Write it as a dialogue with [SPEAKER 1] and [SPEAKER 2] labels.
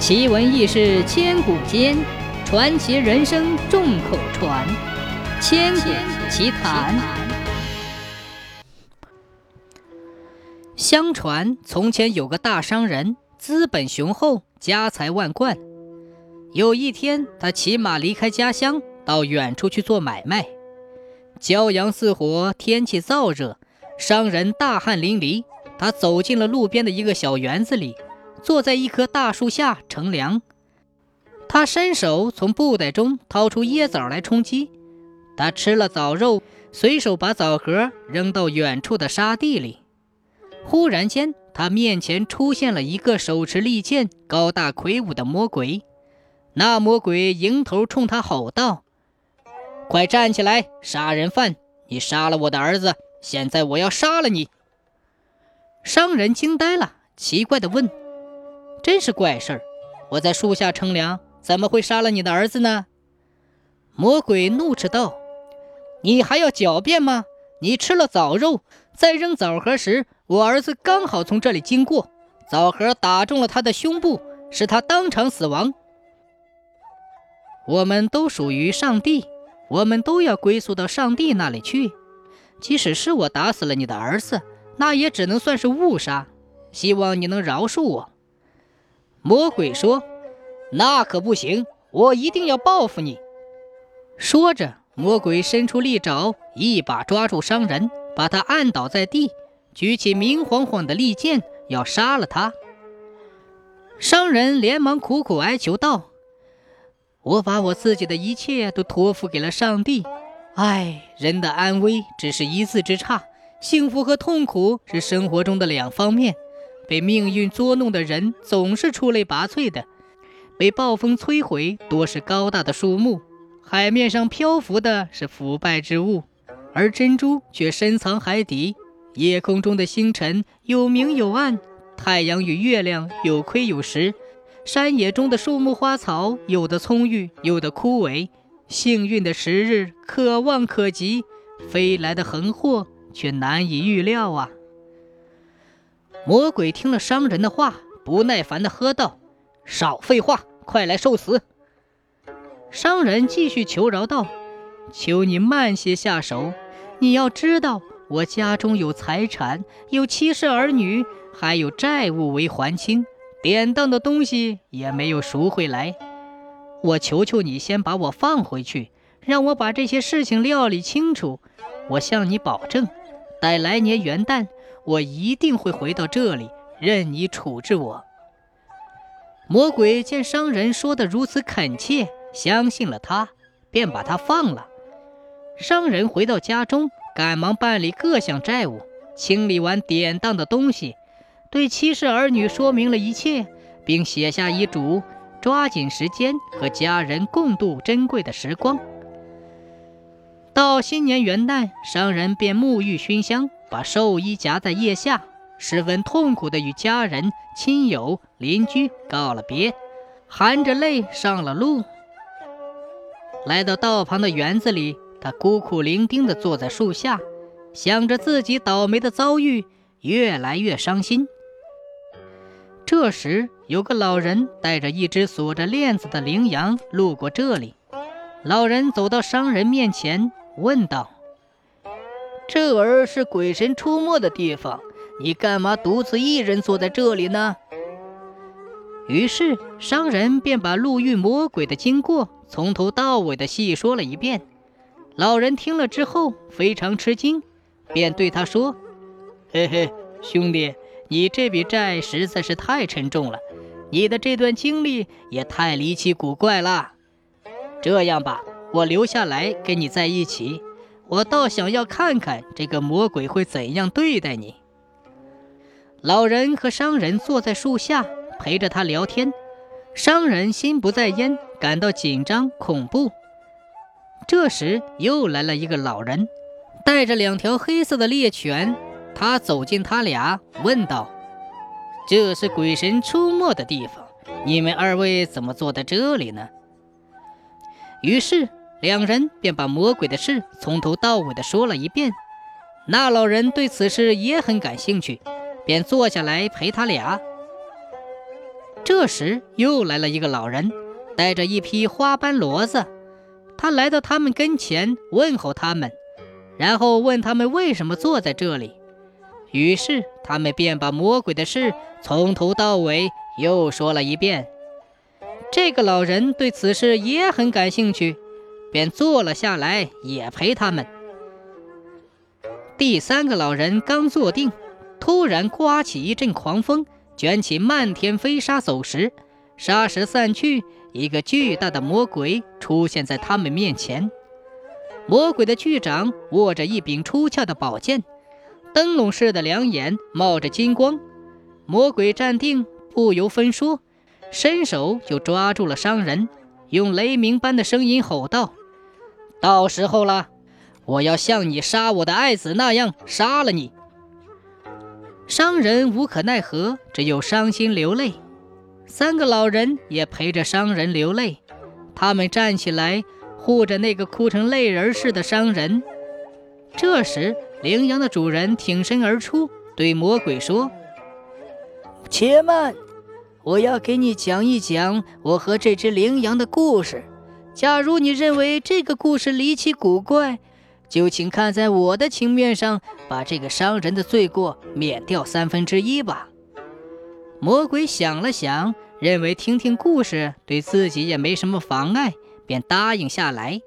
[SPEAKER 1] 奇闻异事千古间，传奇人生众口传。千古奇谈。相传从前有个大商人，资本雄厚，家财万贯。有一天，他骑马离开家乡，到远处去做买卖。骄阳似火，天气燥热，商人大汗淋漓。他走进了路边的一个小园子里。坐在一棵大树下乘凉，他伸手从布袋中掏出椰枣来充饥。他吃了枣肉，随手把枣核扔到远处的沙地里。忽然间，他面前出现了一个手持利剑、高大魁梧的魔鬼。那魔鬼迎头冲他吼道：“快站起来，杀人犯！你杀了我的儿子，现在我要杀了你！”商人惊呆了，奇怪地问。真是怪事儿！我在树下乘凉，怎么会杀了你的儿子呢？魔鬼怒斥道：“你还要狡辩吗？你吃了枣肉，在扔枣核时，我儿子刚好从这里经过，枣核打中了他的胸部，使他当场死亡。我们都属于上帝，我们都要归宿到上帝那里去。即使是我打死了你的儿子，那也只能算是误杀。希望你能饶恕我。”魔鬼说：“那可不行，我一定要报复你。”说着，魔鬼伸出利爪，一把抓住商人，把他按倒在地，举起明晃晃的利剑，要杀了他。商人连忙苦苦哀求道：“我把我自己的一切都托付给了上帝。唉，人的安危只是一字之差，幸福和痛苦是生活中的两方面。”被命运捉弄的人总是出类拔萃的，被暴风摧毁多是高大的树木，海面上漂浮的是腐败之物，而珍珠却深藏海底。夜空中的星辰有明有暗，太阳与月亮有亏有实，山野中的树木花草有的葱郁，有的枯萎。幸运的时日可望可及，飞来的横祸却难以预料啊！魔鬼听了商人的话，不耐烦地喝道：“少废话，快来受死！”商人继续求饶道：“求你慢些下手，你要知道，我家中有财产，有妻室儿女，还有债务未还清，典当的东西也没有赎回来。我求求你，先把我放回去，让我把这些事情料理清楚。我向你保证，待来年元旦。”我一定会回到这里，任你处置我。魔鬼见商人说的如此恳切，相信了他，便把他放了。商人回到家中，赶忙办理各项债务，清理完典当的东西，对妻室儿女说明了一切，并写下遗嘱，抓紧时间和家人共度珍贵的时光。到新年元旦，商人便沐浴熏香。把寿衣夹在腋下，十分痛苦地与家人、亲友、邻居告了别，含着泪上了路。来到道旁的园子里，他孤苦伶仃地坐在树下，想着自己倒霉的遭遇，越来越伤心。这时，有个老人带着一只锁着链子的羚羊路过这里。老人走到商人面前，问道。这儿是鬼神出没的地方，你干嘛独自一人坐在这里呢？于是商人便把路遇魔鬼的经过从头到尾的细说了一遍。老人听了之后非常吃惊，便对他说：“嘿嘿，兄弟，你这笔债实在是太沉重了，你的这段经历也太离奇古怪了。这样吧，我留下来跟你在一起。”我倒想要看看这个魔鬼会怎样对待你。老人和商人坐在树下陪着他聊天，商人心不在焉，感到紧张恐怖。这时又来了一个老人，带着两条黑色的猎犬。他走近他俩，问道：“这是鬼神出没的地方，你们二位怎么坐在这里呢？”于是。两人便把魔鬼的事从头到尾的说了一遍。那老人对此事也很感兴趣，便坐下来陪他俩。这时又来了一个老人，带着一匹花斑骡子。他来到他们跟前，问候他们，然后问他们为什么坐在这里。于是他们便把魔鬼的事从头到尾又说了一遍。这个老人对此事也很感兴趣，便坐了下来，也陪他们。第三个老人刚坐定，突然刮起一阵狂风，卷起漫天飞沙走石，沙石散去。一个巨大的魔鬼出现在他们面前。魔鬼的巨掌握着一柄出鞘的宝剑，灯笼似的两眼冒着金光。魔鬼站定，不由分说，伸手就抓住了商人，用雷鸣般的声音吼道：“到时候了，我要像你杀我的爱子那样杀了你！”商人无可奈何，只有伤心流泪。三个老人也陪着商人流泪，他们站起来护着那个哭成泪人似的商人。这时，羚羊的主人挺身而出，对魔鬼说：“且慢，我要给你讲一讲我和这只羚羊的故事。假如你认为这个故事离奇古怪，就请看在我的情面上，把这个伤人的罪过免掉三分之一吧。”魔鬼想了想，认为听听故事对自己也没什么妨碍，便答应下来。